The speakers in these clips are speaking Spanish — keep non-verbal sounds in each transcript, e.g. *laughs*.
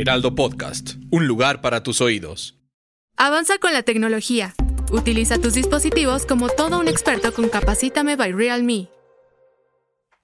Heraldo Podcast, un lugar para tus oídos. Avanza con la tecnología. Utiliza tus dispositivos como todo un experto con Capacítame by Realme.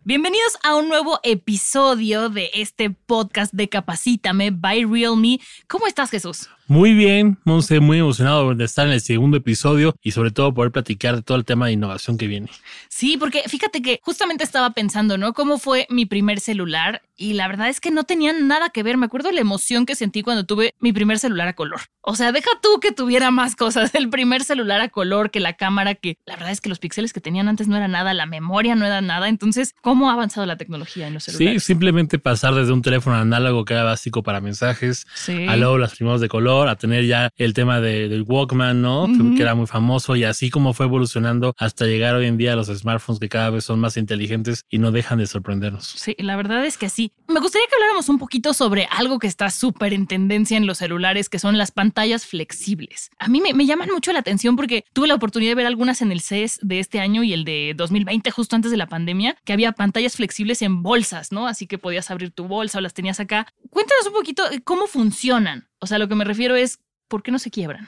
Bienvenidos a un nuevo episodio de este podcast de Capacítame by Realme. ¿Cómo estás, Jesús? Muy bien, Monse, muy emocionado de estar en el segundo episodio y sobre todo poder platicar de todo el tema de innovación que viene. Sí, porque fíjate que justamente estaba pensando, ¿no? ¿Cómo fue mi primer celular? Y la verdad es que no tenían nada que ver. Me acuerdo la emoción que sentí cuando tuve mi primer celular a color. O sea, deja tú que tuviera más cosas. *laughs* El primer celular a color, que la cámara, que la verdad es que los píxeles que tenían antes no era nada, la memoria no era nada. Entonces, ¿cómo ha avanzado la tecnología en los celulares? Sí, simplemente pasar desde un teléfono análogo que era básico para mensajes, a luego las primeras de color, a tener ya el tema del Walkman, ¿no? Que era muy famoso y así como fue evolucionando hasta llegar hoy en día a los smartphones que cada vez son más inteligentes y no dejan de sorprendernos. Sí, la verdad es que sí. Me gustaría que habláramos un poquito sobre algo que está súper en tendencia en los celulares, que son las pantallas flexibles. A mí me, llaman mucho la atención porque tuve la oportunidad de ver algunas en el CES de este año y el de 2020, justo antes de la pandemia, que había pantallas flexibles en bolsas, ¿no? Así que podías abrir tu bolsa o las tenías acá. Cuéntanos un poquito cómo funcionan. O sea, lo que me refiero es, ¿por qué no se quiebran?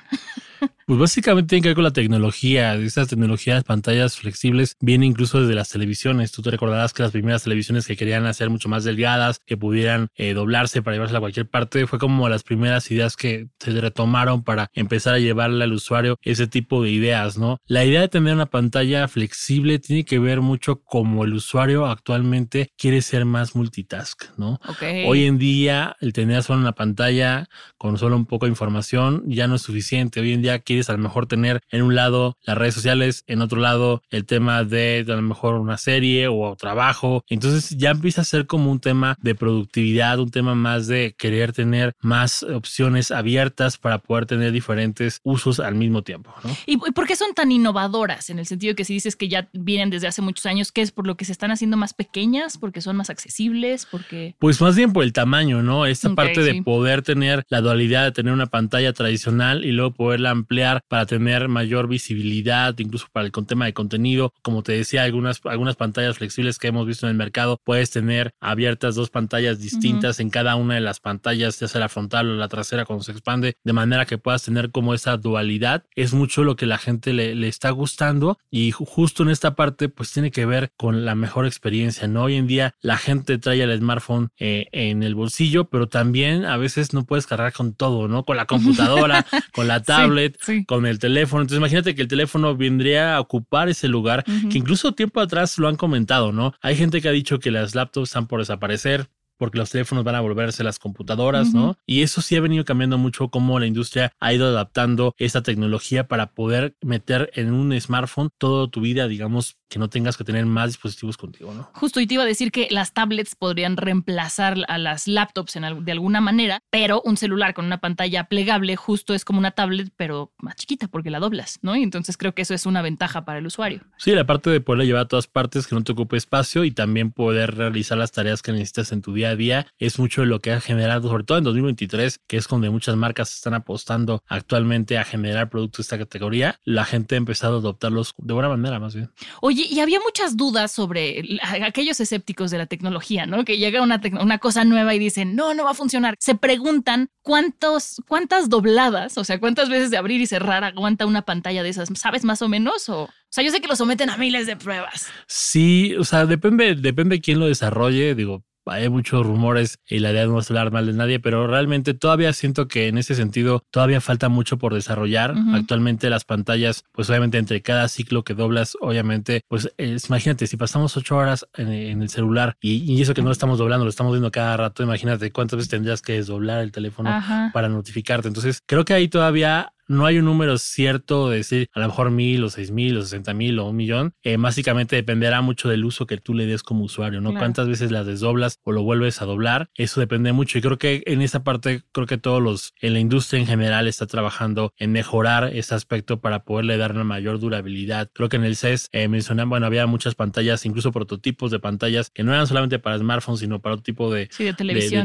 *laughs* Pues básicamente tiene que ver con la tecnología. Estas tecnologías, pantallas flexibles, vienen incluso desde las televisiones. Tú te recordarás que las primeras televisiones que querían hacer mucho más delgadas, que pudieran eh, doblarse para llevarse a cualquier parte, fue como las primeras ideas que se retomaron para empezar a llevarle al usuario ese tipo de ideas, ¿no? La idea de tener una pantalla flexible tiene que ver mucho como el usuario actualmente quiere ser más multitask, ¿no? Hoy en día, el tener solo una pantalla con solo un poco de información ya no es suficiente. Hoy en día quieres a lo mejor tener en un lado las redes sociales, en otro lado el tema de a lo mejor una serie o trabajo. Entonces ya empieza a ser como un tema de productividad, un tema más de querer tener más opciones abiertas para poder tener diferentes usos al mismo tiempo. ¿Y por qué son tan innovadoras? En el sentido que si dices que ya vienen desde hace muchos años, ¿qué es por lo que se están haciendo más pequeñas? ¿Porque son más accesibles? porque Pues más bien por el tamaño, ¿no? Esta parte de poder tener la dualidad de tener una pantalla tradicional y luego poderla ampliar para tener mayor visibilidad, incluso para el tema de contenido. Como te decía, algunas, algunas pantallas flexibles que hemos visto en el mercado, puedes tener abiertas dos pantallas distintas en cada una de las pantallas, ya sea la frontal o la trasera cuando se expande, de manera que puedas tener como esa dualidad. Es mucho lo que la gente le, le está gustando y justo en esta parte pues tiene que ver con la mejor experiencia, ¿no? Hoy en día la gente trae el smartphone eh, en el bolsillo, pero también a veces no puedes cargar con todo, ¿no? Con la *laughs* computadora, con la tablet, con el teléfono. Entonces imagínate que el teléfono vendría a ocupar ese lugar, que incluso tiempo atrás lo han comentado, ¿no? Hay gente que ha dicho que las laptops están por desaparecer porque los teléfonos van a volverse las computadoras, ¿no? Y eso sí ha venido cambiando mucho cómo la industria ha ido adaptando esta tecnología para poder meter en un smartphone toda tu vida, digamos, que no tengas que tener más dispositivos contigo, ¿no? Justo, y te iba a decir que las tablets podrían reemplazar a las laptops en, de alguna manera, pero un celular con una pantalla plegable justo es como una tablet, pero más chiquita porque la doblas, ¿no? Y entonces creo que eso es una ventaja para el usuario. Sí, la parte de poderla llevar a todas partes, que no te ocupe espacio y también poder realizar las tareas que necesitas en tu día a día es mucho de lo que ha generado, sobre todo en 2023, que es donde muchas marcas están apostando actualmente a generar productos de esta categoría. La gente ha empezado a adoptarlos de buena manera, más bien. Oye, y había muchas dudas sobre aquellos escépticos de la tecnología, ¿no? Que llega una, una cosa nueva y dicen, no, no va a funcionar. Se preguntan cuántos, cuántas dobladas, o sea, cuántas veces de abrir y cerrar aguanta una pantalla de esas. ¿Sabes más o menos? O, o sea, yo sé que lo someten a miles de pruebas. Sí, o sea, depende, depende de quién lo desarrolle. Digo, hay muchos rumores y la idea de no es hablar mal de nadie, pero realmente todavía siento que en ese sentido todavía falta mucho por desarrollar. Actualmente las pantallas, pues obviamente entre cada ciclo que doblas, obviamente, pues imagínate, si pasamos ocho horas en, el celular y, eso que no lo estamos doblando, lo estamos viendo cada rato, imagínate cuántas veces tendrías que desdoblar el teléfono para notificarte. Entonces, creo que ahí todavía no hay un número cierto de decir a lo mejor mil o seis mil o sesenta mil o un millón. Eh, básicamente dependerá mucho del uso que tú le des como usuario, ¿no? Cuántas veces las desdoblas o lo vuelves a doblar. Eso depende mucho. Y creo que en esa parte, creo que todos los, en la industria en general está trabajando en mejorar ese aspecto para poderle dar una mayor durabilidad. Creo que en el CES eh, mencionan, bueno, había muchas pantallas, incluso prototipos de pantallas que no eran solamente para smartphones, sino para otro tipo de,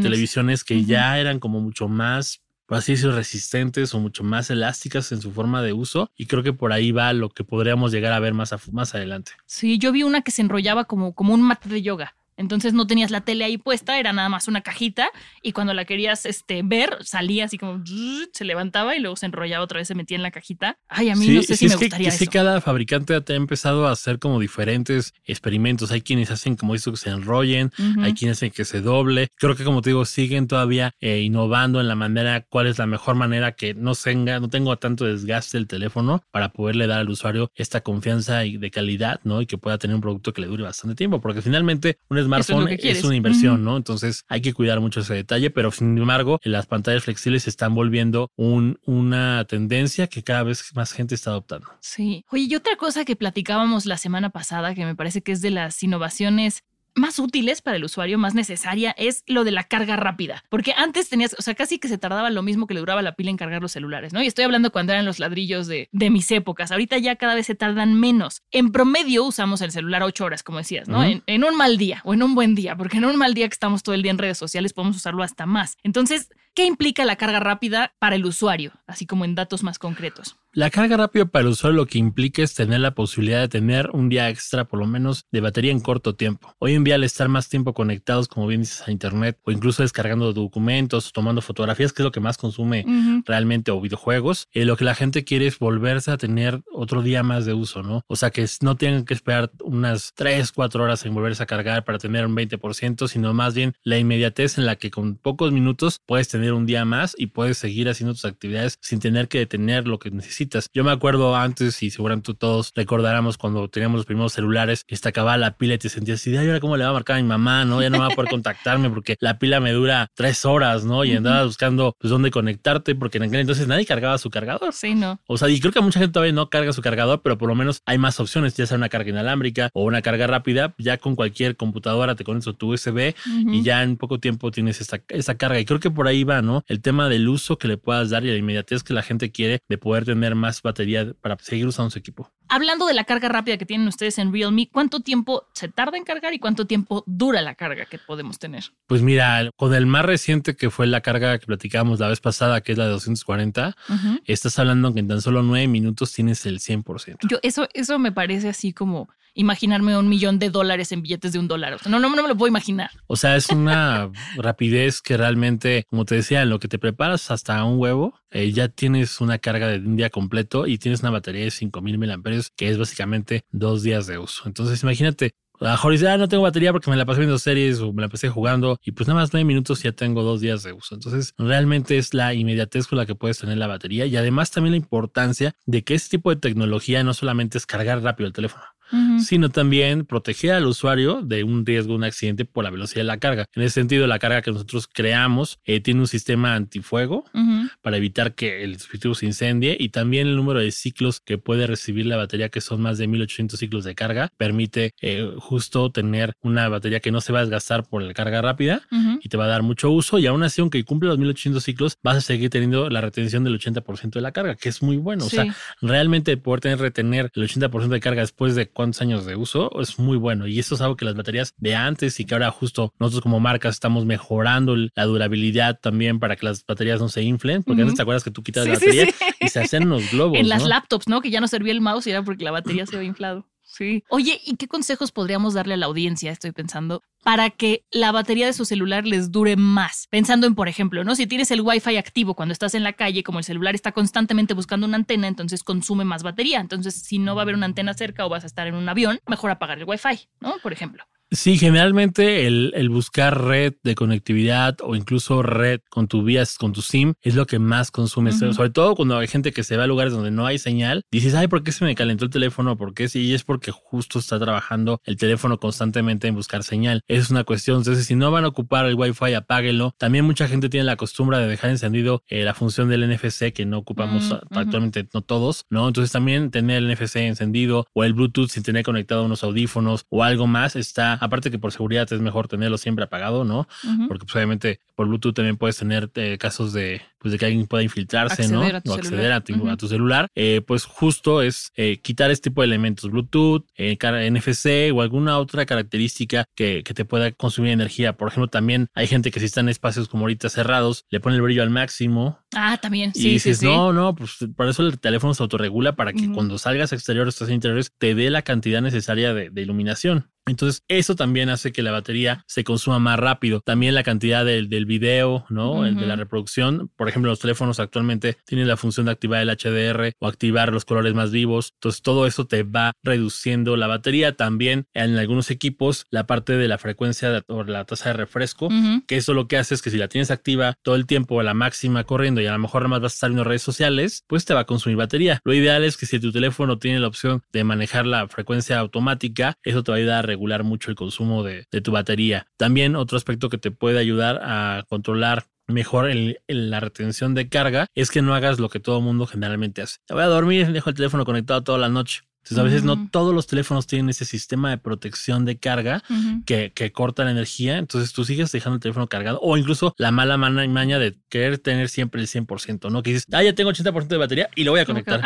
televisiones. que ya eran como mucho más decir, resistentes o mucho más elásticas en su forma de uso. Y creo que por ahí va lo que podríamos llegar a ver más, más adelante. Sí, yo vi una que se enrollaba como, como un mate de yoga Entonces no tenías la tele ahí puesta, era nada más una cajita y cuando la querías este, ver, salía así como se levantaba y luego se enrollaba otra vez, se metía en la cajita. Ay, a mí no sé si me gustaría que, eso. Sí, cada fabricante ha empezado a hacer como diferentes experimentos. Hay quienes hacen como eso que se enrollen, hay quienes hacen que se doble. Creo que como te digo, siguen todavía eh, innovando en la manera, cuál es la mejor manera que no tenga, no tengo tanto desgaste el teléfono para poderle dar al usuario esta confianza y de calidad, ¿no? Y que pueda tener un producto que le dure bastante tiempo, porque finalmente un smartphone es, una inversión, ¿no? Entonces hay que cuidar mucho ese detalle, pero sin embargo, las pantallas flexibles se están volviendo un, una tendencia que cada vez más gente está adoptando. Sí. Oye, y otra cosa que platicábamos la semana pasada, que me parece que es de las innovaciones más útiles para el usuario, más necesaria, es lo de la carga rápida. Porque antes tenías, o sea, casi que se tardaba lo mismo que le duraba la pila en cargar los celulares, ¿no? Y estoy hablando cuando eran los ladrillos de, de mis épocas. Ahorita ya cada vez se tardan menos. En promedio usamos el celular ocho horas, como decías, ¿no? en, en, un mal día o en un buen día, porque en un mal día que estamos todo el día en redes sociales podemos usarlo hasta más. Entonces, ¿qué implica la carga rápida para el usuario? Así como en datos más concretos. La carga rápida para el usuario lo que implica es tener la posibilidad de tener un día extra, por lo menos, de batería en corto tiempo. Hoy en día, al estar más tiempo conectados, como bien dices, a internet o incluso descargando documentos, o tomando fotografías, que es lo que más consume realmente, o videojuegos, eh, lo que la gente quiere es volverse a tener otro día más de uso, ¿no? O sea, que no tengan que esperar unas 3, 4 horas en volverse a cargar para tener un 20%, sino más bien la inmediatez en la que con pocos minutos puedes tener un día más y puedes seguir haciendo tus actividades sin tener que detener lo que necesitas yo me acuerdo antes, y seguramente todos recordáramos cuando teníamos los primeros celulares, y acababa la pila y te sentías así, ay, ahora cómo le va a marcar a mi mamá, ¿no? Ya no va a poder contactarme porque la pila me dura tres horas, ¿no? Y andabas buscando, pues, dónde conectarte, porque en aquel entonces nadie cargaba su cargador. Sí, ¿no? O sea, y creo que mucha gente todavía no carga su cargador, pero por lo menos hay más opciones, ya sea una carga inalámbrica o una carga rápida, ya con cualquier computadora te conectas tu USB y ya en poco tiempo tienes esta, esta carga. Y creo que por ahí va, ¿no? El tema del uso que le puedas dar y la inmediatez que la gente quiere de poder tener más batería para seguir usando su equipo. Hablando de la carga rápida que tienen ustedes en Realme, ¿cuánto tiempo se tarda en cargar y cuánto tiempo dura la carga que podemos tener? Pues mira, con el más reciente que fue la carga que platicábamos la vez pasada, que es la de 240, estás hablando que en tan solo nueve minutos tienes el 100%. Yo, eso, eso me parece así como imaginarme un millón de dólares en billetes de un dólar. no, no, no me lo puedo imaginar. O sea, es una *laughs* rapidez que realmente, como te decía, en lo que te preparas hasta un huevo, eh, ya tienes una carga de un día completo y tienes una batería de 5000 mAh, que es básicamente dos días de uso. Entonces, imagínate, a ah, no tengo batería porque me la pasé viendo series o me la pasé jugando y pues nada más nueve minutos ya tengo dos días de uso. Entonces, realmente es la inmediatez con la que puedes tener la batería y además también la importancia de que este tipo de tecnología no solamente es cargar rápido el teléfono sino también proteger al usuario de un riesgo, de un accidente por la velocidad de la carga. En ese sentido, la carga que nosotros creamos eh, tiene un sistema antifuego para evitar que el dispositivo se incendie y también el número de ciclos que puede recibir la batería, que son más de 1800 ciclos de carga, permite eh, justo tener una batería que no se va a desgastar por la carga rápida y te va a dar mucho uso. Y aún así, aunque cumple los 1800 ciclos, vas a seguir teniendo la retención del 80% de la carga, que es muy bueno. O sea, realmente poder tener retener el 80% de carga después de cuántos años de uso es muy bueno. Y eso es algo que las baterías de antes y que ahora justo nosotros como marcas estamos mejorando la durabilidad también para que las baterías no se inflen. Porque antes te acuerdas que tú quitas la batería y se hacen los globos. En las laptops, ¿no? Que ya no servía el mouse y era porque la batería se había inflado. Sí. Oye, ¿y qué consejos podríamos darle a la audiencia, estoy pensando, para que la batería de su celular les dure más? Pensando en, por ejemplo, ¿no? Si tienes el Wi-Fi activo cuando estás en la calle, como el celular está constantemente buscando una antena, entonces consume más batería. Entonces, si no va a haber una antena cerca o vas a estar en un avión, mejor apagar el Wi-Fi, ¿no? Por ejemplo. Sí, generalmente el, buscar red de conectividad o incluso red con tu vías, con tu SIM, es lo que más consume. Sobre todo cuando hay gente que se va a lugares donde no hay señal, dices, ay, ¿por qué se me calentó el teléfono? ¿Por qué? Sí, y es porque justo está trabajando el teléfono constantemente en buscar señal. Esa es una cuestión. Entonces, si no van a ocupar el Wi-Fi, apáguenlo. También mucha gente tiene la costumbre de dejar encendido eh, la función del NFC que no ocupamos actualmente, no todos, ¿no? Entonces, también tener el NFC encendido o el Bluetooth sin tener conectado unos audífonos o algo más está aparte que por seguridad es mejor tenerlo siempre apagado, ¿no? Porque pues, obviamente por Bluetooth también puedes tener eh, casos de pues de que alguien pueda infiltrarse, ¿no? o acceder a tu, celular, eh, pues justo es eh, quitar este tipo de elementos, Bluetooth, eh, NFC o alguna otra característica que, que, te pueda consumir energía. Por ejemplo, también hay gente que si está en espacios como ahorita cerrados, le pone el brillo al máximo. Ah, también, sí. Y dices, no, no, pues por eso el teléfono se autorregula para que cuando salgas exterior, estás en interiores, te dé la cantidad necesaria de, de iluminación. Entonces, eso también hace que la batería se consuma más rápido. También la cantidad del, del video, ¿no? El de la reproducción. Por ejemplo, los teléfonos actualmente tienen la función de activar el HDR o activar los colores más vivos. Entonces, todo eso te va reduciendo la batería. También en algunos equipos, la parte de la frecuencia o la tasa de refresco, que eso lo que hace es que si la tienes activa todo el tiempo a la máxima corriendo y a lo mejor nada más vas a estar viendo redes sociales, pues te va a consumir batería. Lo ideal es que si tu teléfono tiene la opción de manejar la frecuencia automática, eso te va a ayudar a regular mucho el consumo de, tu batería. También otro aspecto que te puede ayudar a controlar mejor la retención de carga es que no hagas lo que todo el mundo generalmente hace. Te voy a dormir, dejo el teléfono conectado toda la noche. Entonces, a veces no todos los teléfonos tienen ese sistema de protección de carga que, que, corta la energía. Entonces, tú sigues dejando el teléfono cargado o incluso la mala maña de querer tener siempre el 100%, ¿no? Que dices, ah, ya tengo 80% de batería y lo voy a conectar.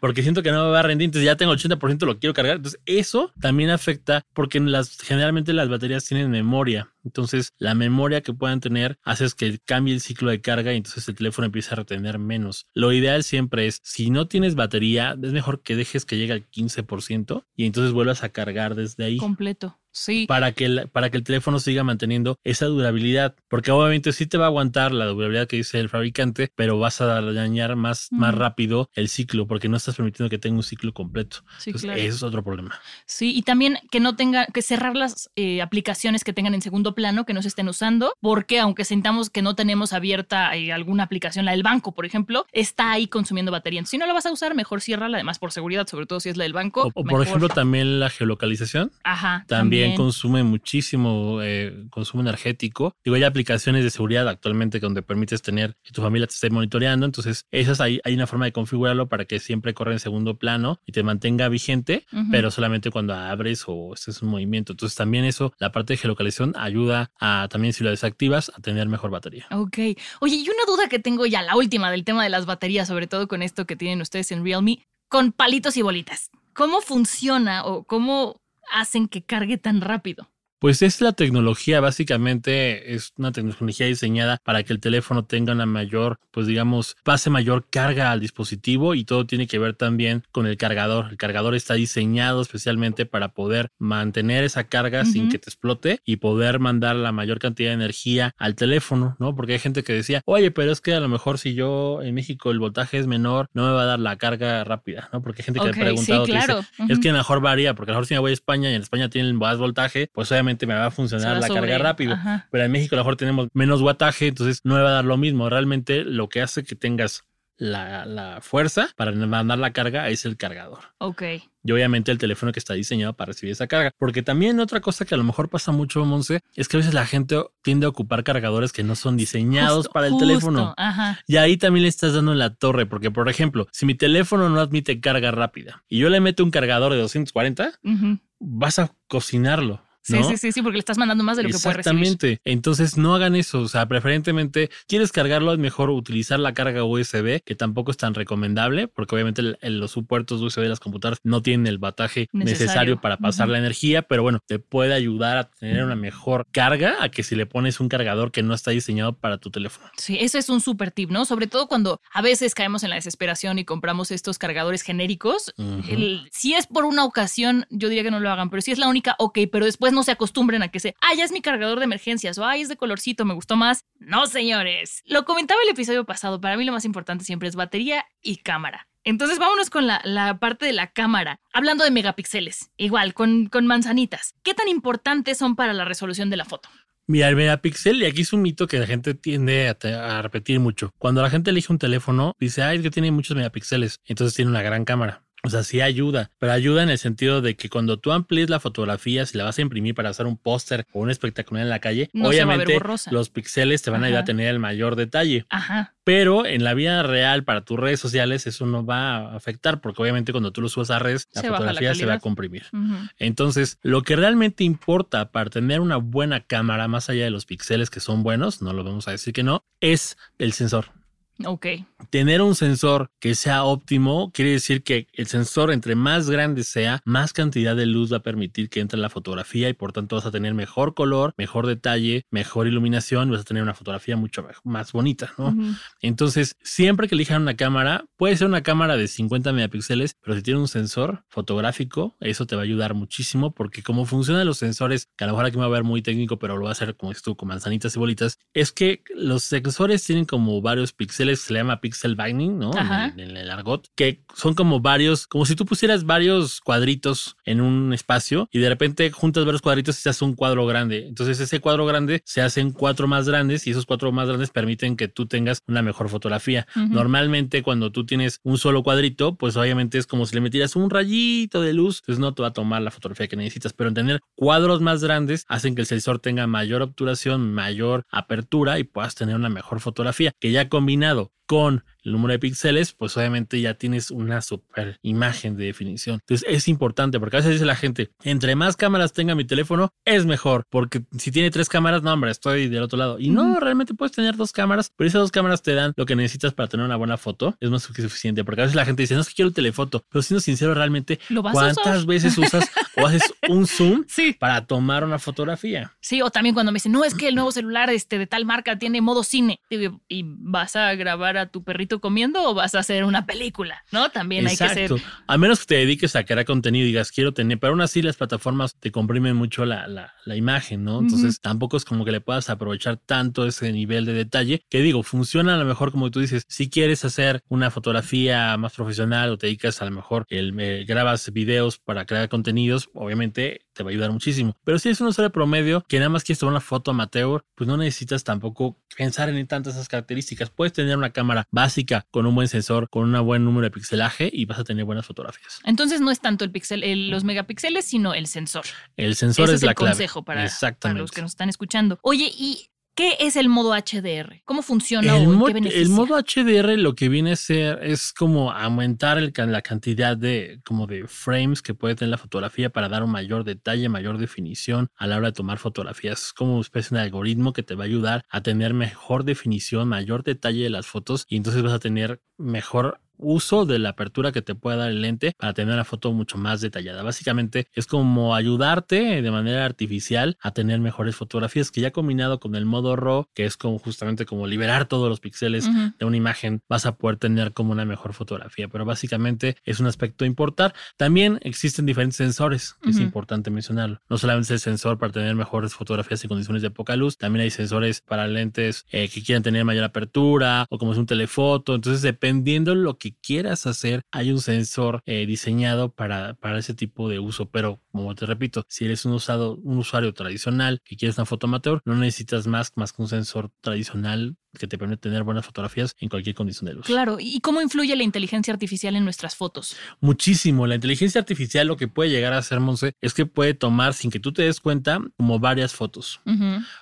Porque siento que no me va a rendir, entonces ya tengo 80%, lo quiero cargar. Entonces, eso también afecta porque las, generalmente las baterías tienen memoria. Entonces, la memoria que puedan tener hace que cambie el ciclo de carga y entonces el teléfono empieza a retener menos. Lo ideal siempre es, si no tienes batería, es mejor que dejes que llegue al 15% y entonces vuelvas a cargar desde ahí. Completo. Sí. Para que, el, para que el teléfono siga manteniendo esa durabilidad. Porque obviamente sí te va a aguantar la durabilidad que dice el fabricante, pero vas a dañar más, más rápido el ciclo porque no estás permitiendo que tenga un ciclo completo. Sí, claro. Eso es otro problema. Sí, y también que no tenga que cerrar las eh, aplicaciones que tengan en segundo plano, que no se estén usando, porque aunque sintamos que no tenemos abierta eh, alguna aplicación, la del banco, por ejemplo, está ahí consumiendo batería. si no la vas a usar, mejor ciérrala, además por seguridad, sobre todo si es la del banco. O, por ejemplo, también la geolocalización. Ajá. también consume muchísimo eh, consumo energético. Digo, hay aplicaciones de seguridad actualmente donde permites tener que tu familia te esté monitoreando. Entonces, esas hay, hay una forma de configurarlo para que siempre corra en segundo plano y te mantenga vigente, pero solamente cuando abres o estés en movimiento. Entonces, también eso, la parte de geolocalización ayuda a también si lo desactivas a tener mejor batería. Ok. Oye, y una duda que tengo ya, la última del tema de las baterías, sobre todo con esto que tienen ustedes en Realme, con palitos y bolitas. ¿Cómo funciona o cómo hacen que cargue tan rápido? Pues es la tecnología, básicamente es una tecnología diseñada para que el teléfono tenga una mayor, pues digamos, pase mayor carga al dispositivo y todo tiene que ver también con el cargador. El cargador está diseñado especialmente para poder mantener esa carga sin que te explote y poder mandar la mayor cantidad de energía al teléfono, ¿no? Porque hay gente que decía, oye, pero es que a lo mejor si yo en México el voltaje es menor, no me va a dar la carga rápida, ¿no? Porque hay gente que ha preguntado, es que mejor varía, porque a lo mejor si me voy a España y en España tienen más voltaje, pues obviamente me va a funcionar la carga rápido. Pero en México a lo mejor tenemos menos guataje, entonces no me va a dar lo mismo. Realmente lo que hace que tengas la, fuerza para mandar la carga es el cargador. Ok. Y obviamente el teléfono que está diseñado para recibir esa carga. Porque también otra cosa que a lo mejor pasa mucho, Monse, es que a veces la gente tiende a ocupar cargadores que no son diseñados para el teléfono. Y ahí también le estás dando en la torre. Porque, por ejemplo, si mi teléfono no admite carga rápida y yo le meto un cargador de 240, vas a cocinarlo. Sí, sí, sí, sí, porque le estás mandando más de lo que puede recibir. Exactamente. Entonces no hagan eso. O sea, preferentemente, quieres cargarlo, es mejor utilizar la carga USB, que tampoco es tan recomendable, porque obviamente los puertos USB de las computadoras no tienen el bataje necesario, para pasar la energía, pero bueno, te puede ayudar a tener una mejor carga a que si le pones un cargador que no está diseñado para tu teléfono. Sí, ese es un súper tip, ¿no? Sobre todo cuando a veces caemos en la desesperación y compramos estos cargadores genéricos. si es por una ocasión, yo diría que no lo hagan, pero si es la única, ok, pero después no se acostumbren a que se, ah, ya es mi cargador de emergencias o ay, es de colorcito, me gustó más. No, señores. Lo comentaba el episodio pasado, para mí lo más importante siempre es batería y cámara. Entonces vámonos con la, parte de la cámara. Hablando de megapíxeles, igual, con, con manzanitas. ¿Qué tan importantes son para la resolución de la foto? Mira, el megapíxel, y aquí es un mito que la gente tiende a, a, repetir mucho. Cuando la gente elige un teléfono, dice, ay, es que tiene muchos megapíxeles, entonces tiene una gran cámara. O sea, sí ayuda, pero ayuda en el sentido de que cuando tú amplíes la fotografía, si la vas a imprimir para hacer un póster o un espectacular en la calle, obviamente los píxeles te van a ayudar a tener el mayor detalle. Ajá. Pero en la vida real, para tus redes sociales, eso no va a afectar, porque obviamente cuando tú lo subas a redes, la fotografía se va a comprimir. Entonces, lo que realmente importa para tener una buena cámara, más allá de los píxeles que son buenos, no lo vamos a decir que no, es el sensor. Ok. Tener un sensor que sea óptimo quiere decir que el sensor entre más grande sea, más cantidad de luz va a permitir que entre en la fotografía y por tanto vas a tener mejor color, mejor detalle, mejor iluminación y vas a tener una fotografía mucho más bonita, ¿no? Entonces, siempre que elijan una cámara, puede ser una cámara de 50 megapíxeles, pero si tiene un sensor fotográfico, eso te va a ayudar muchísimo porque como funcionan los sensores, que a lo mejor aquí me va a ver muy técnico, pero lo va a hacer como esto con manzanitas y bolitas, es que los sensores tienen como varios píxeles, se le llama pixel binding, ¿no? En, en, el argot, que son como varios, como si tú pusieras varios cuadritos en un espacio y de repente juntas varios cuadritos y se hace un cuadro grande. Entonces ese cuadro grande se hacen cuatro más grandes y esos cuatro más grandes permiten que tú tengas una mejor fotografía. Normalmente cuando tú tienes un solo cuadrito, pues obviamente es como si le metieras un rayito de luz, entonces no te va a tomar la fotografía que necesitas, pero en tener cuadros más grandes hacen que el sensor tenga mayor obturación, mayor apertura y puedas tener una mejor fotografía, que ya combinado Claro. Con el número de píxeles, pues obviamente ya tienes una super imagen de definición. Entonces es importante porque a veces dice la gente, entre más cámaras tenga mi teléfono, es mejor, porque si tiene tres cámaras, no, hombre, estoy del otro lado. Y no, realmente puedes tener dos cámaras, pero esas dos cámaras te dan lo que necesitas para tener una buena foto. Es más que suficiente, porque a veces la gente dice, no es que quiero el telefoto, pero siendo sincero, realmente, ¿cuántas veces usas o haces *laughs* un zoom para tomar una fotografía? Sí, o también cuando me dicen, no, es que el nuevo celular este, de tal marca tiene modo cine y vas a grabar a tu perrito comiendo o vas a hacer una película, ¿no? También hay que ser. A menos que te dediques a crear contenido y digas, quiero tener, pero aún así las plataformas te comprimen mucho la, la, imagen, ¿no? Entonces tampoco es como que le puedas aprovechar tanto ese nivel de detalle que digo, funciona a lo mejor como tú dices, si quieres hacer una fotografía más profesional o te dedicas a lo mejor, el, eh, grabas videos para crear contenidos, obviamente te va a ayudar muchísimo. Pero si es un usuario promedio que nada más quieres tomar una foto amateur, pues no necesitas tampoco pensar en tantas esas características. Puedes tener una cámara básica con un buen sensor, con un buen número de pixelaje y vas a tener buenas fotografías. Entonces no es tanto el pixel, los megapíxeles, sino el sensor. El sensor es, la el consejo para, para los que nos están escuchando. Oye, y ¿Qué es el modo HDR? ¿Cómo funciona el, o qué beneficia? el modo HDR lo que viene a ser es como aumentar el, la cantidad de como de frames que puede tener la fotografía para dar un mayor detalle, mayor definición a la hora de tomar fotografías. Es como una especie de algoritmo que te va a ayudar a tener mejor definición, mayor detalle de las fotos y entonces vas a tener mejor uso de la apertura que te puede dar el lente para tener una foto mucho más detallada. Básicamente es como ayudarte de manera artificial a tener mejores fotografías que ya combinado con el modo RAW, que es como justamente como liberar todos los píxeles de una imagen, vas a poder tener como una mejor fotografía. Pero básicamente es un aspecto importar. También existen diferentes sensores, que es importante mencionarlo. No solamente el sensor para tener mejores fotografías en condiciones de poca luz, también hay sensores para lentes eh, que quieran tener mayor apertura o como es un telefoto. Entonces, dependiendo lo que quieras hacer, hay un sensor eh, diseñado para, para ese tipo de uso. Pero, como te repito, si eres un, usado, un usuario tradicional que quieres una foto amateur, no necesitas más, más que un sensor tradicional que te permite tener buenas fotografías en cualquier condición de luz. Claro, ¿y cómo influye la inteligencia artificial en nuestras fotos? Muchísimo. La inteligencia artificial lo que puede llegar a hacer, Monse, es que puede tomar, sin que tú te des cuenta, como varias fotos.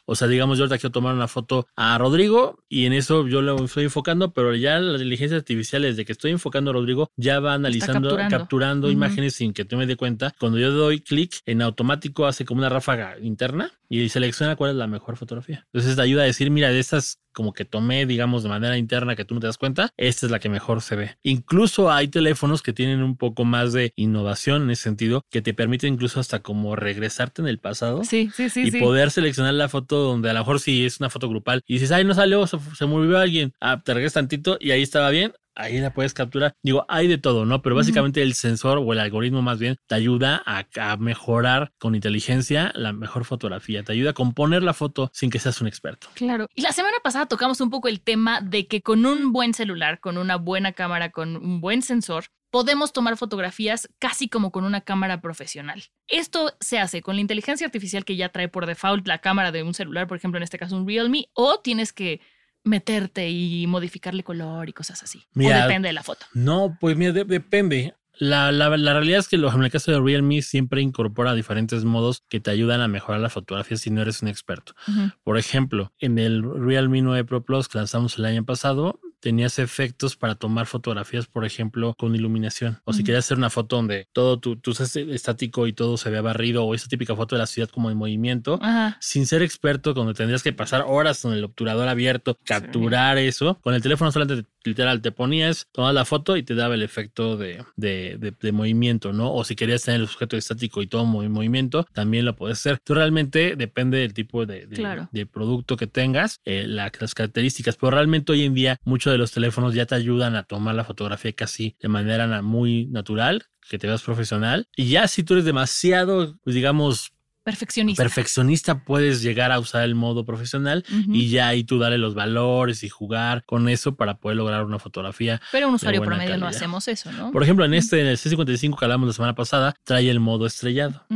O sea, digamos, yo ahorita quiero tomar una foto a Rodrigo y en eso yo lo estoy enfocando, pero ya la inteligencia artificial, desde que estoy enfocando a Rodrigo, ya va analizando, capturando, imágenes sin que tú me dé cuenta. Cuando yo doy clic, en automático hace como una ráfaga interna y selecciona cuál es la mejor fotografía. Entonces te ayuda a decir, mira, de estas como que tomé, digamos, de manera interna que tú no te das cuenta, esta es la que mejor se ve. Incluso hay teléfonos que tienen un poco más de innovación en ese sentido, que te permite incluso hasta como regresarte en el pasado. Sí, sí, sí. Y poder seleccionar la foto donde a lo mejor si es una foto grupal y dices, ay, no salió, se, se murió alguien, ah, te regresas tantito y ahí estaba bien, ahí la puedes capturar. Digo, hay de todo, ¿no? Pero básicamente el sensor o el algoritmo más bien te ayuda a, mejorar con inteligencia la mejor fotografía. Te ayuda a componer la foto sin que seas un experto. Claro. Y la semana pasada tocamos un poco el tema de que con un buen celular, con una buena cámara, con un buen sensor, podemos tomar fotografías casi como con una cámara profesional. Esto se hace con la inteligencia artificial que ya trae por default la cámara de un celular, por ejemplo, en este caso un Realme, o tienes que meterte y modificarle color y cosas así. o depende de la foto. No, pues mira, depende. La, la, la, realidad es que en el caso de Realme siempre incorpora diferentes modos que te ayudan a mejorar la fotografía si no eres un experto. Por ejemplo, en el Realme 9 Pro Plus que lanzamos el año pasado, tenías efectos para tomar fotografías, por ejemplo, con iluminación. O si querías hacer una foto donde todo tu, tu estático y todo se vea barrido, o esa típica foto de la ciudad como en movimiento, sin ser experto, donde tendrías que pasar horas con el obturador abierto, capturar eso. Con el teléfono solamente literal te ponías, tomabas la foto y te daba el efecto de, de, movimiento, ¿no? O si querías tener el sujeto estático y todo en movimiento, también lo puedes hacer. Tú realmente depende del tipo de, de producto que tengas, eh, las características, pero realmente hoy en día muchos de los teléfonos ya te ayudan a tomar la fotografía casi de manera muy natural, que te veas profesional. Y ya si tú eres demasiado, pues, digamos, Perfeccionista. Perfeccionista puedes llegar a usar el modo profesional y ya ahí tú darle los valores y jugar con eso para poder lograr una fotografía. Pero un usuario promedio no hacemos eso, ¿no? Por ejemplo, en este, en el C55 que hablamos la semana pasada, trae el modo estrellado.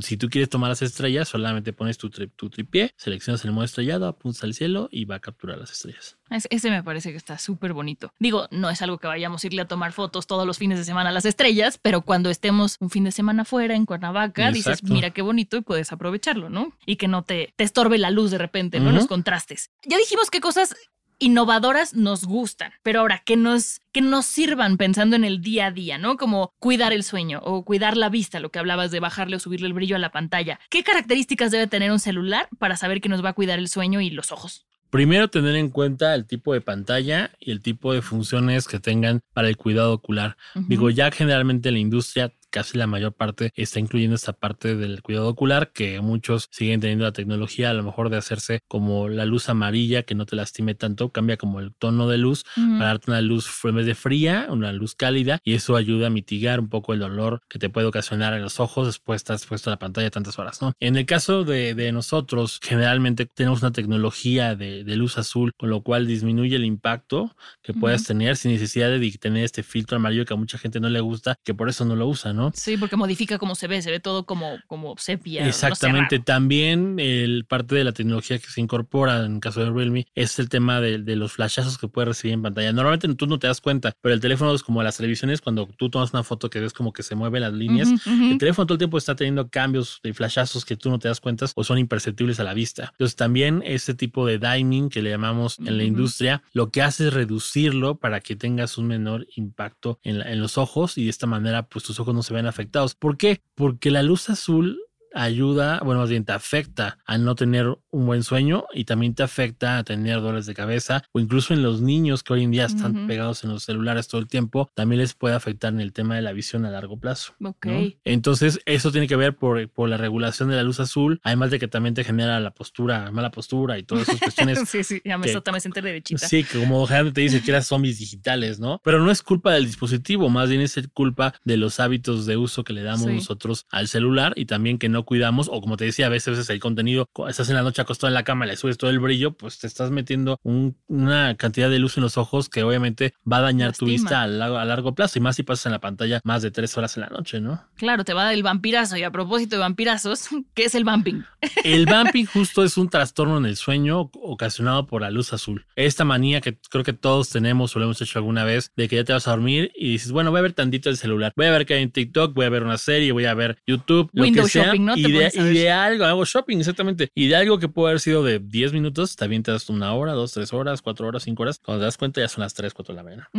Si tú quieres tomar las estrellas, solamente pones tu, tu tripié, seleccionas el modo estrellado, apuntas al cielo y va a capturar las estrellas. Ese me parece que está súper bonito. Digo, no es algo que vayamos a irle a tomar fotos todos los fines de semana a las estrellas, pero cuando estemos un fin de semana fuera en Cuernavaca, dices, mira qué bonito y puedes aprovecharlo, ¿no? Y que no te, te estorbe la luz de repente, ¿no? Los contrastes. Ya dijimos qué cosas innovadoras nos gustan, pero ahora que nos que nos sirvan pensando en el día a día, ¿no? Como cuidar el sueño o cuidar la vista, lo que hablabas de bajarle o subirle el brillo a la pantalla. ¿Qué características debe tener un celular para saber que nos va a cuidar el sueño y los ojos? Primero, tener en cuenta el tipo de pantalla y el tipo de funciones que tengan para el cuidado ocular. Digo, ya generalmente la industria casi la mayor parte está incluyendo esta parte del cuidado ocular, que muchos siguen teniendo la tecnología a lo mejor de hacerse como la luz amarilla, que no te lastime tanto, cambia como el tono de luz para darte una luz en vez de fría, una luz cálida, y eso ayuda a mitigar un poco el dolor que te puede ocasionar en los ojos después de estar expuesto a la pantalla tantas horas, ¿no? En el caso de, de nosotros, generalmente tenemos una tecnología de, de, luz azul, con lo cual disminuye el impacto que puedas tener sin necesidad de tener este filtro amarillo que a mucha gente no le gusta, que por eso no lo usa, ¿no? Sí, porque modifica cómo se ve, se ve todo como, como sepia. Exactamente. También el parte de la tecnología que se incorpora en caso de Realme es el tema de, los flashazos que puedes recibir en pantalla. Normalmente tú no te das cuenta, pero el teléfono es como las televisiones, cuando tú tomas una foto que ves como que se mueven las líneas, el teléfono todo el tiempo está teniendo cambios de flashazos que tú no te das cuenta o son imperceptibles a la vista. Entonces también este tipo de diming que le llamamos en la industria, lo que hace es reducirlo para que tengas un menor impacto en, en los ojos y de esta manera pues tus ojos no se ven afectados. ¿Por qué? Porque la luz azul ayuda, bueno, más bien te afecta a no tener un buen sueño y también te afecta a tener dolores de cabeza o incluso en los niños que hoy en día están pegados en los celulares todo el tiempo, también les puede afectar en el tema de la visión a largo plazo. Ok. Entonces, eso tiene que ver por, por, la regulación de la luz azul, además de que también te genera la postura, mala postura y todas esas cuestiones. *laughs* sí, sí, ya me que, también se derechita. Sí, que como gente te dice que eras zombies digitales, ¿no? Pero no es culpa del dispositivo, más bien es culpa de los hábitos de uso que le damos nosotros al celular y también que no cuidamos, o como te decía, a veces, a veces el contenido, estás en la noche acostado en la cama, le subes todo el brillo, pues te estás metiendo una cantidad de luz en los ojos que obviamente va a dañar tu vista a, a, largo plazo, y más si pasas en la pantalla más de tres horas en la noche, ¿no? Claro, te va a dar el vampirazo, y a propósito de vampirazos, *laughs* ¿qué es el vamping? El *laughs* vamping justo es un trastorno en el sueño ocasionado por la luz azul. Esta manía que creo que todos tenemos o lo hemos hecho alguna vez, de que ya te vas a dormir y dices, bueno, voy a ver tantito el celular, voy a ver que hay en TikTok, voy a ver una serie, voy a ver YouTube, lo que sea, shopping, ¿no? Y de, y de, algo, hago shopping, exactamente. Y de algo que puede haber sido de 10 minutos, también te das una hora, dos, tres horas, cuatro horas, cinco horas. Cuando te das cuenta, ya son las 3, 4 de la mañana.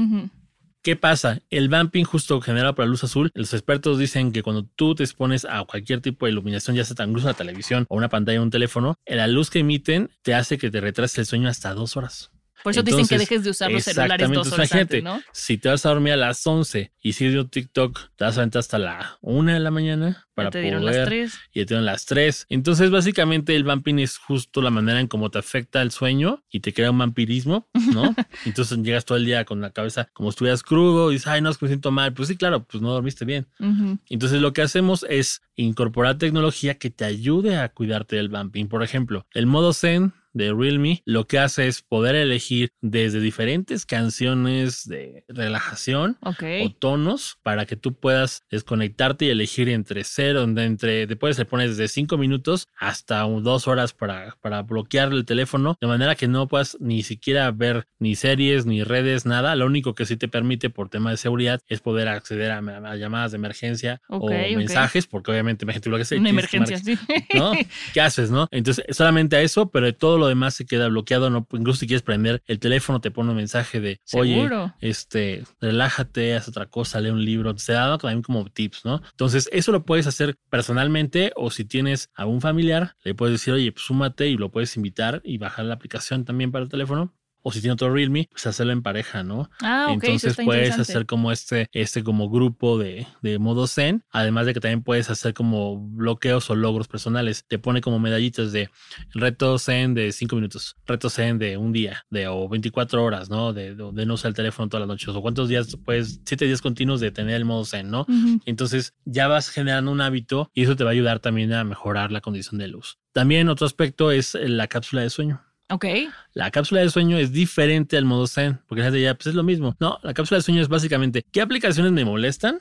¿Qué pasa? El vamping justo generado por la luz azul, los expertos dicen que cuando tú te expones a cualquier tipo de iluminación, ya sea incluso una televisión o una pantalla de un teléfono, la luz que emiten te hace que te retrase el sueño hasta dos horas. Por eso dicen que dejes de usar los celulares dos horas antes, ¿no? Si te vas a dormir a las 11 y sigues viendo TikTok, te vas a hasta la 1 de la mañana para te dieron las 3. Y te dieron las 3. Entonces, básicamente, el vamping es justo la manera en cómo te afecta el sueño y te crea un vampirismo, ¿no? *laughs* Entonces llegas todo el día con la cabeza como si estuvieras crudo y dices, ay, no, es que me siento mal. Pues sí, claro, pues no dormiste bien. Entonces, lo que hacemos es incorporar tecnología que te ayude a cuidarte del vamping. Por ejemplo, el modo Zen de Realme lo que hace es poder elegir desde diferentes canciones de relajación o tonos para que tú puedas desconectarte y elegir entre cero, entre después le pones desde cinco minutos hasta dos horas para, para bloquear el teléfono, de manera que no puedas ni siquiera ver ni series, ni redes, nada. Lo único que sí te permite por tema de seguridad es poder acceder a, llamadas de emergencia o mensajes, porque obviamente imagínate lo que Una emergencia, sí. ¿No? ¿Qué haces, no? Entonces, solamente a eso, pero todo lo demás se queda bloqueado. No, incluso si quieres prender el teléfono, te pone un mensaje de, oye, este, relájate, haz otra cosa, lee un libro. Se da también como tips, ¿no? Entonces, eso lo puedes hacer personalmente o si tienes a un familiar, le puedes decir, oye, pues súmate y lo puedes invitar y bajar la aplicación también para el teléfono o si tiene otro Realme, pues hacerlo en pareja, ¿no? Ah, ok. Entonces puedes hacer como este, este como grupo de, de, modo Zen, además de que también puedes hacer como bloqueos o logros personales. Te pone como medallitas de reto Zen de 5 minutos, reto Zen de un día, de o 24 horas, ¿no? De, de, no usar el teléfono todas las noches, o cuántos días, pues 7 días continuos de tener el modo Zen, ¿no? Entonces ya vas generando un hábito y eso te va a ayudar también a mejorar la condición de luz. También otro aspecto es la cápsula de sueño. Ok. La cápsula de sueño es diferente al modo Zen, porque la gente ya, pues es lo mismo. No, la cápsula de sueño es básicamente qué aplicaciones me molestan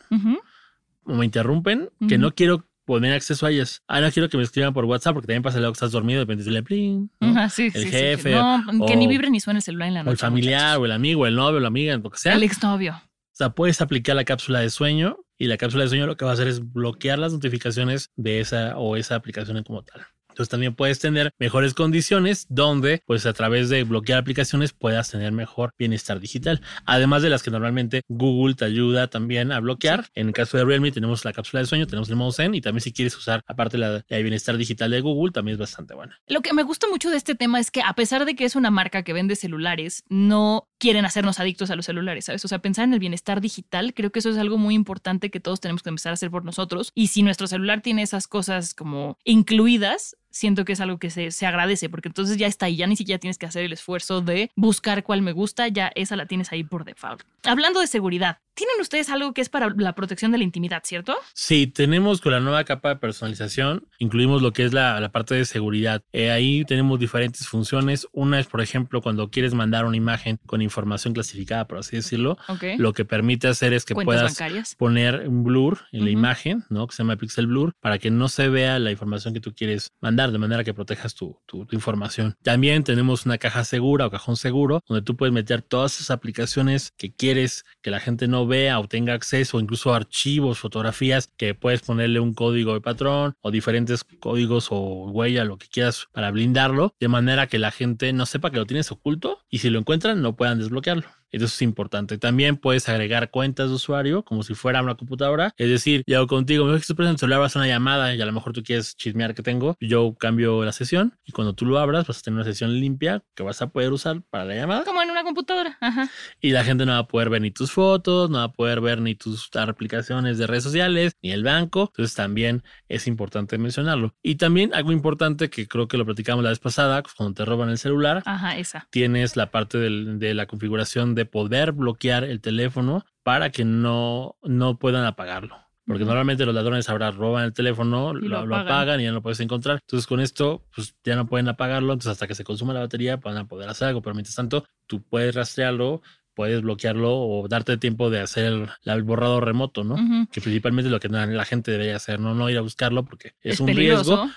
o me interrumpen, que no quiero poner acceso a ellas. Ah, no quiero que me escriban por WhatsApp porque también pasa luego que estás dormido, de repente le plin, sí, el jefe. No, que ni vibre ni suene el celular en la noche. O el familiar, o el amigo, o el novio, o la amiga, lo que sea. El exnovio. O sea, puedes aplicar la cápsula de sueño y la cápsula de sueño lo que va a hacer es bloquear las notificaciones de esa o esa aplicación como tal. Entonces también puedes tener mejores condiciones donde pues a través de bloquear aplicaciones puedas tener mejor bienestar digital. Además de las que normalmente Google te ayuda también a bloquear. En el caso de Realme tenemos la cápsula de sueño, tenemos el modo Zen y también si quieres usar aparte la, de bienestar digital de Google también es bastante buena. Lo que me gusta mucho de este tema es que a pesar de que es una marca que vende celulares, no quieren hacernos adictos a los celulares, ¿sabes? O sea, pensar en el bienestar digital, creo que eso es algo muy importante que todos tenemos que empezar a hacer por nosotros. Y si nuestro celular tiene esas cosas como incluidas, siento que es algo que se, se, agradece, porque entonces ya está ahí, ya ni siquiera tienes que hacer el esfuerzo de buscar cuál me gusta, ya esa la tienes ahí por default. Hablando de seguridad, tienen ustedes algo que es para la protección de la intimidad, ¿cierto? Sí, tenemos con la nueva capa de personalización, incluimos lo que es la, la parte de seguridad. Eh, ahí tenemos diferentes funciones. Una es, por ejemplo, cuando quieres mandar una imagen con información clasificada, por así decirlo, lo que permite hacer es que puedas poner un blur en la imagen, ¿no? Que se llama pixel blur, para que no se vea la información que tú quieres mandar de manera que protejas tu, tu, información. También tenemos una caja segura o cajón seguro donde tú puedes meter todas esas aplicaciones que quieres que la gente no vea o tenga acceso, incluso archivos, fotografías que puedes ponerle un código de patrón o diferentes códigos o huella, lo que quieras para blindarlo, de manera que la gente no sepa que lo tienes oculto y si lo encuentran no puedan desbloquearlo. Eso es importante. También puedes agregar cuentas de usuario como si fuera una computadora. Es decir, yo contigo, me que en el celular, vas a una llamada y a lo mejor tú quieres chismear que tengo. Yo cambio la sesión y cuando tú lo abras vas a tener una sesión limpia que vas a poder usar para la llamada. Como en una computadora. Ajá. Y la gente no va a poder ver ni tus fotos, no va a poder ver ni tus aplicaciones de redes sociales, ni el banco. Entonces también es importante mencionarlo. Y también algo importante que creo que lo platicamos la vez pasada, cuando te roban el celular. Ajá, esa. Tienes la parte de la configuración de poder bloquear el teléfono para que no, no puedan apagarlo. Porque normalmente los ladrones ahora roban el teléfono, lo, apagan. y ya no lo puedes encontrar. Entonces con esto, pues ya no pueden apagarlo. Entonces hasta que se consuma la batería van a poder hacer algo. Pero mientras tanto, tú puedes rastrearlo, puedes bloquearlo o darte tiempo de hacer el, borrado remoto, ¿no? Que principalmente es lo que la gente debería hacer, ¿no? No ir a buscarlo porque es, un riesgo,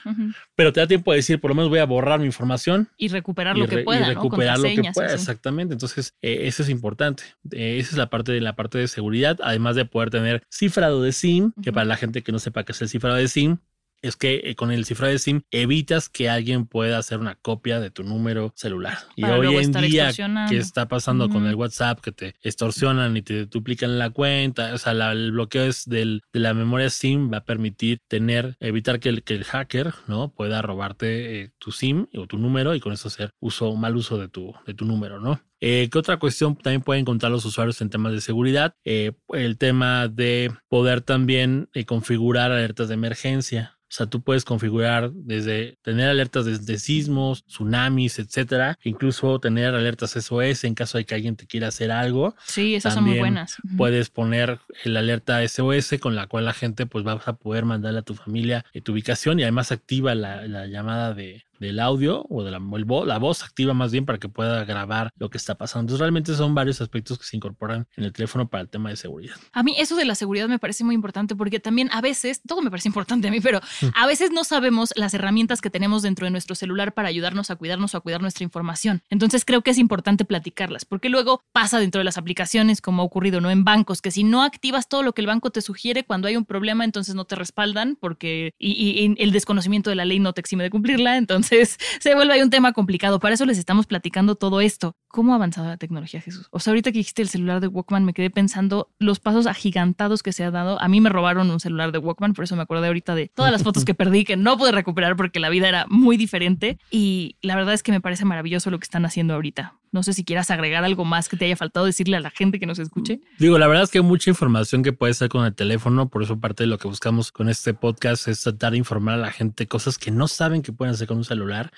pero te da tiempo de decir, por lo menos voy a borrar mi información. Y recuperar lo que pueda, Y recuperar lo que pueda, exactamente. Entonces, eh, eso es importante. Eh, esa es la parte de la parte de seguridad, además de poder tener cifrado de SIM, que para la gente que no sepa qué es el cifrado de SIM, es que eh, con el cifrado de SIM evitas que alguien pueda hacer una copia de tu número celular. y hoy en día, ¿qué está pasando con el WhatsApp? Que te extorsionan y te duplican la cuenta. O sea, el bloqueo es del, de la memoria SIM va a permitir tener, evitar que el, que el hacker ¿no? pueda robarte eh, tu SIM o tu número y con eso hacer uso, mal uso de tu, de tu número, ¿no? Eh, ¿Qué otra cuestión también pueden encontrar los usuarios en temas de seguridad? el tema de poder también configurar alertas de emergencia. O sea, tú puedes configurar desde tener alertas de, sismos, tsunamis, etcétera, incluso tener alertas SOS en caso de que alguien te quiera hacer algo. Sí, esas son muy buenas. Puedes poner el alerta SOS con la cual la gente pues va a poder mandarle a tu familia eh, tu ubicación y además activa la llamada de, del audio o de la, la voz activa más bien para que pueda grabar lo que está pasando. Entonces realmente son varios aspectos que se incorporan en el teléfono para el tema de seguridad. A mí eso de la seguridad me parece muy importante porque también a veces, todo me parece importante a mí, pero mm. a veces no sabemos las herramientas que tenemos dentro de nuestro celular para ayudarnos a cuidarnos o a cuidar nuestra información. Entonces creo que es importante platicarlas porque luego pasa dentro de las aplicaciones como ha ocurrido no en bancos que si no activas todo lo que el banco te sugiere cuando hay un problema entonces no te respaldan porque y, y el desconocimiento de la ley no te exime de cumplirla entonces Entonces *laughs* se vuelve ahí un tema complicado. Para eso les estamos platicando todo esto. ¿Cómo ha avanzado la tecnología, Jesús? O sea, ahorita que dijiste el celular de Walkman, me quedé pensando los pasos agigantados que se ha dado. A mí me robaron un celular de Walkman, por eso me acordé ahorita de todas las fotos *laughs* que perdí, que no pude recuperar porque la vida era muy diferente. Y la verdad es que me parece maravilloso lo que están haciendo ahorita. No sé si quieras agregar algo más que te haya faltado decirle a la gente que nos escuche. Digo, la verdad es que hay mucha información que puede ser con el teléfono, por eso parte de lo que buscamos con este podcast es tratar de informar a la gente cosas que no saben que pueden hacer con un celular.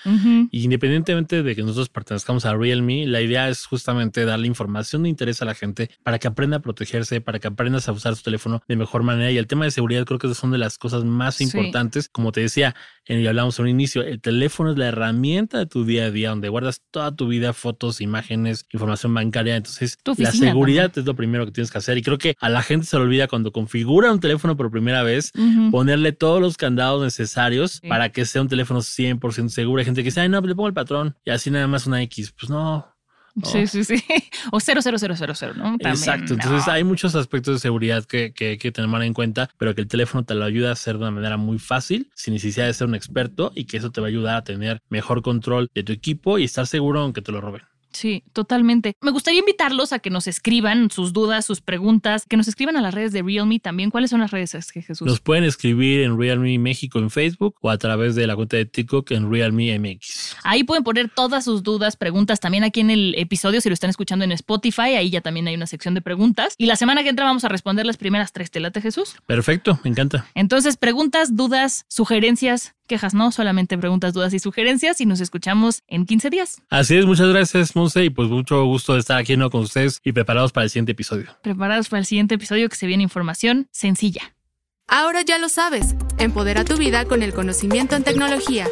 Y independientemente de que nosotros pertenezcamos a Realme, la idea es justamente darle información de interés a la gente para que aprenda a protegerse, para que aprendas a usar su teléfono de mejor manera. Y el tema de seguridad creo que son de las cosas más importantes. Como te decía, en el hablamos al inicio, el teléfono es la herramienta de tu día a día donde guardas toda tu vida, fotos, imágenes, información bancaria. Entonces, la seguridad es lo primero que tienes que hacer. Y creo que a la gente se le olvida cuando configura un teléfono por primera vez, ponerle todos los candados necesarios para que sea un teléfono 100% seguro. Hay gente que dice, ay, no, le pongo el patrón y así nada más una X. Pues no, Sí, sí, sí. *laughs* O 00000, ¿no? Exacto. Entonces hay muchos aspectos de seguridad que, que hay que tener en cuenta, pero que el teléfono te lo ayuda a hacer de una manera muy fácil, sin necesidad de ser un experto y que eso te va a ayudar a tener mejor control de tu equipo y estar seguro aunque te lo roben. Sí, totalmente. Me gustaría invitarlos a que nos escriban sus dudas, sus preguntas, que nos escriban a las redes de Realme también. ¿Cuáles son las redes, que Jesús? Nos pueden escribir en Realme México en Facebook o a través de la cuenta de TikTok en Realme MX. Ahí pueden poner todas sus dudas, preguntas también aquí en el episodio, si lo están escuchando en Spotify, ahí ya también hay una sección de preguntas. Y la semana que entra vamos a responder las primeras tres. ¿Te Jesús? Perfecto, me encanta. Entonces, preguntas, dudas, sugerencias, quejas, no solamente preguntas, dudas y sugerencias y nos escuchamos en 15 días. Así es, muchas gracias, Monse, y pues mucho gusto de estar aquí ¿no? con ustedes y preparados para el siguiente episodio. Preparados para el siguiente episodio que se viene información sencilla. Ahora ya lo sabes, empodera tu vida con el conocimiento en tecnología.